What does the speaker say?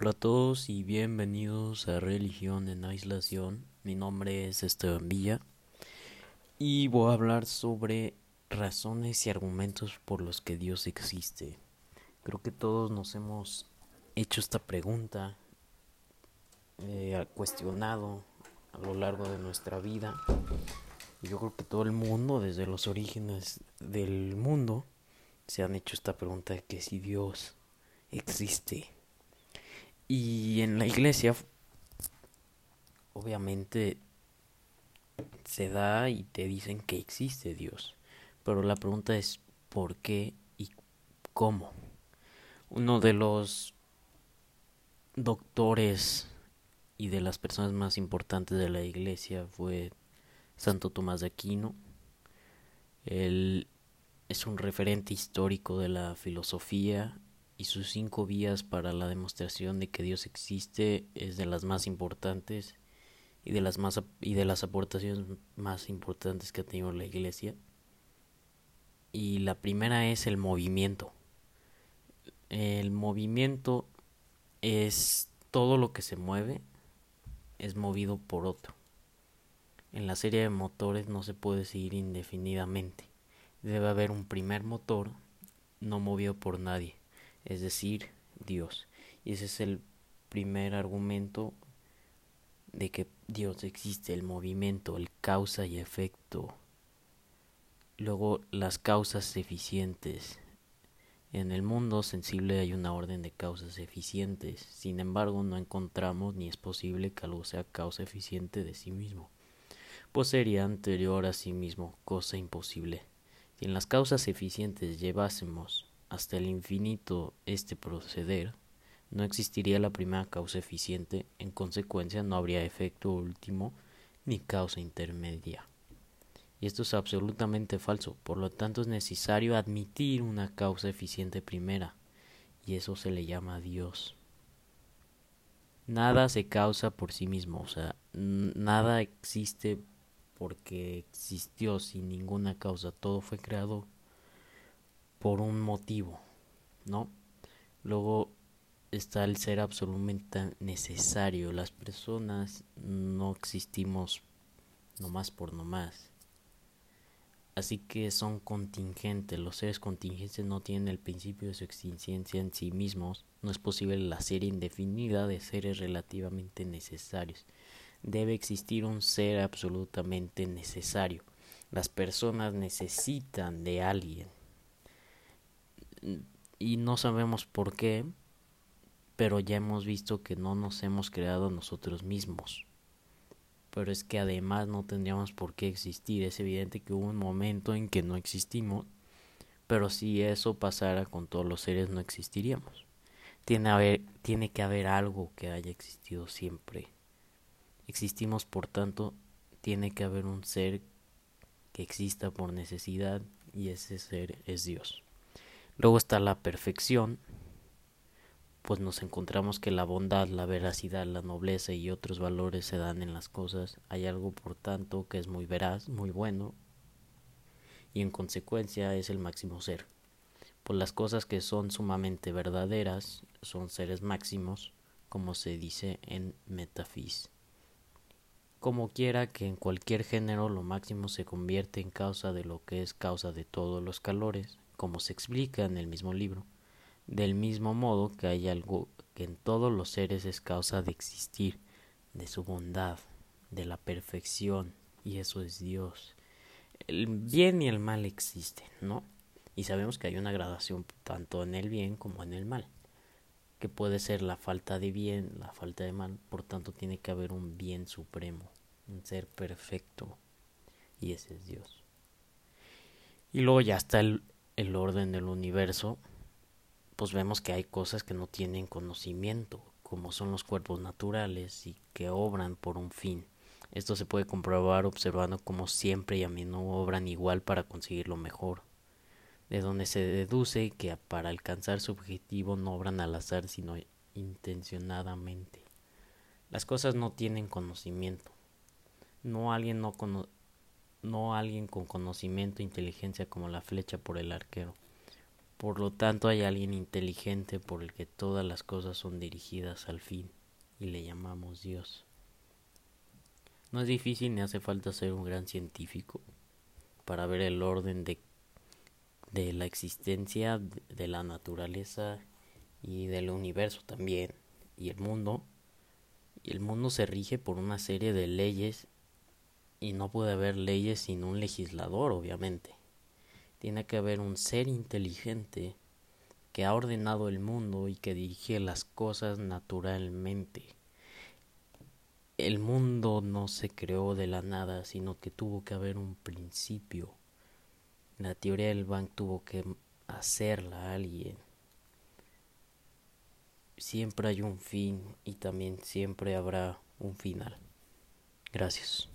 Hola a todos y bienvenidos a Religión en Aislación. Mi nombre es Esteban Villa y voy a hablar sobre razones y argumentos por los que Dios existe. Creo que todos nos hemos hecho esta pregunta, eh, cuestionado a lo largo de nuestra vida. Yo creo que todo el mundo, desde los orígenes del mundo, se han hecho esta pregunta de que si Dios existe. Y en la iglesia, obviamente, se da y te dicen que existe Dios. Pero la pregunta es, ¿por qué y cómo? Uno de los doctores y de las personas más importantes de la iglesia fue Santo Tomás de Aquino. Él es un referente histórico de la filosofía y sus cinco vías para la demostración de que Dios existe es de las más importantes y de las más y de las aportaciones más importantes que ha tenido la iglesia. Y la primera es el movimiento. El movimiento es todo lo que se mueve es movido por otro. En la serie de motores no se puede seguir indefinidamente. Debe haber un primer motor no movido por nadie es decir, Dios. Y ese es el primer argumento de que Dios existe, el movimiento, el causa y efecto. Luego las causas eficientes. En el mundo sensible hay una orden de causas eficientes, sin embargo no encontramos ni es posible que algo sea causa eficiente de sí mismo, pues sería anterior a sí mismo, cosa imposible. Si en las causas eficientes llevásemos hasta el infinito este proceder, no existiría la primera causa eficiente, en consecuencia no habría efecto último ni causa intermedia. Y esto es absolutamente falso, por lo tanto es necesario admitir una causa eficiente primera, y eso se le llama Dios. Nada se causa por sí mismo, o sea, nada existe porque existió sin ninguna causa, todo fue creado por un motivo, ¿no? Luego está el ser absolutamente necesario. Las personas no existimos nomás por nomás. Así que son contingentes. Los seres contingentes no tienen el principio de su existencia en sí mismos. No es posible la serie indefinida de seres relativamente necesarios. Debe existir un ser absolutamente necesario. Las personas necesitan de alguien y no sabemos por qué, pero ya hemos visto que no nos hemos creado nosotros mismos. Pero es que además no tendríamos por qué existir. Es evidente que hubo un momento en que no existimos, pero si eso pasara con todos los seres no existiríamos. Tiene, haber, tiene que haber algo que haya existido siempre. Existimos, por tanto, tiene que haber un ser que exista por necesidad y ese ser es Dios. Luego está la perfección, pues nos encontramos que la bondad, la veracidad, la nobleza y otros valores se dan en las cosas. Hay algo, por tanto, que es muy veraz, muy bueno, y en consecuencia es el máximo ser. Pues las cosas que son sumamente verdaderas son seres máximos, como se dice en Metafis. Como quiera que en cualquier género lo máximo se convierte en causa de lo que es causa de todos los calores, como se explica en el mismo libro, del mismo modo que hay algo que en todos los seres es causa de existir, de su bondad, de la perfección, y eso es Dios. El bien y el mal existen, ¿no? Y sabemos que hay una gradación tanto en el bien como en el mal, que puede ser la falta de bien, la falta de mal, por tanto tiene que haber un bien supremo, un ser perfecto, y ese es Dios. Y luego ya está el, el orden del universo, pues vemos que hay cosas que no tienen conocimiento, como son los cuerpos naturales y que obran por un fin. Esto se puede comprobar observando como siempre y a menudo obran igual para conseguir lo mejor, de donde se deduce que para alcanzar su objetivo no obran al azar sino intencionadamente. Las cosas no tienen conocimiento. No alguien no cono no alguien con conocimiento e inteligencia como la flecha por el arquero. Por lo tanto hay alguien inteligente por el que todas las cosas son dirigidas al fin y le llamamos Dios. No es difícil ni hace falta ser un gran científico para ver el orden de, de la existencia, de la naturaleza y del universo también, y el mundo. Y el mundo se rige por una serie de leyes y no puede haber leyes sin un legislador, obviamente. Tiene que haber un ser inteligente que ha ordenado el mundo y que dirige las cosas naturalmente. El mundo no se creó de la nada, sino que tuvo que haber un principio. La teoría del Bang tuvo que hacerla alguien. Siempre hay un fin y también siempre habrá un final. Gracias.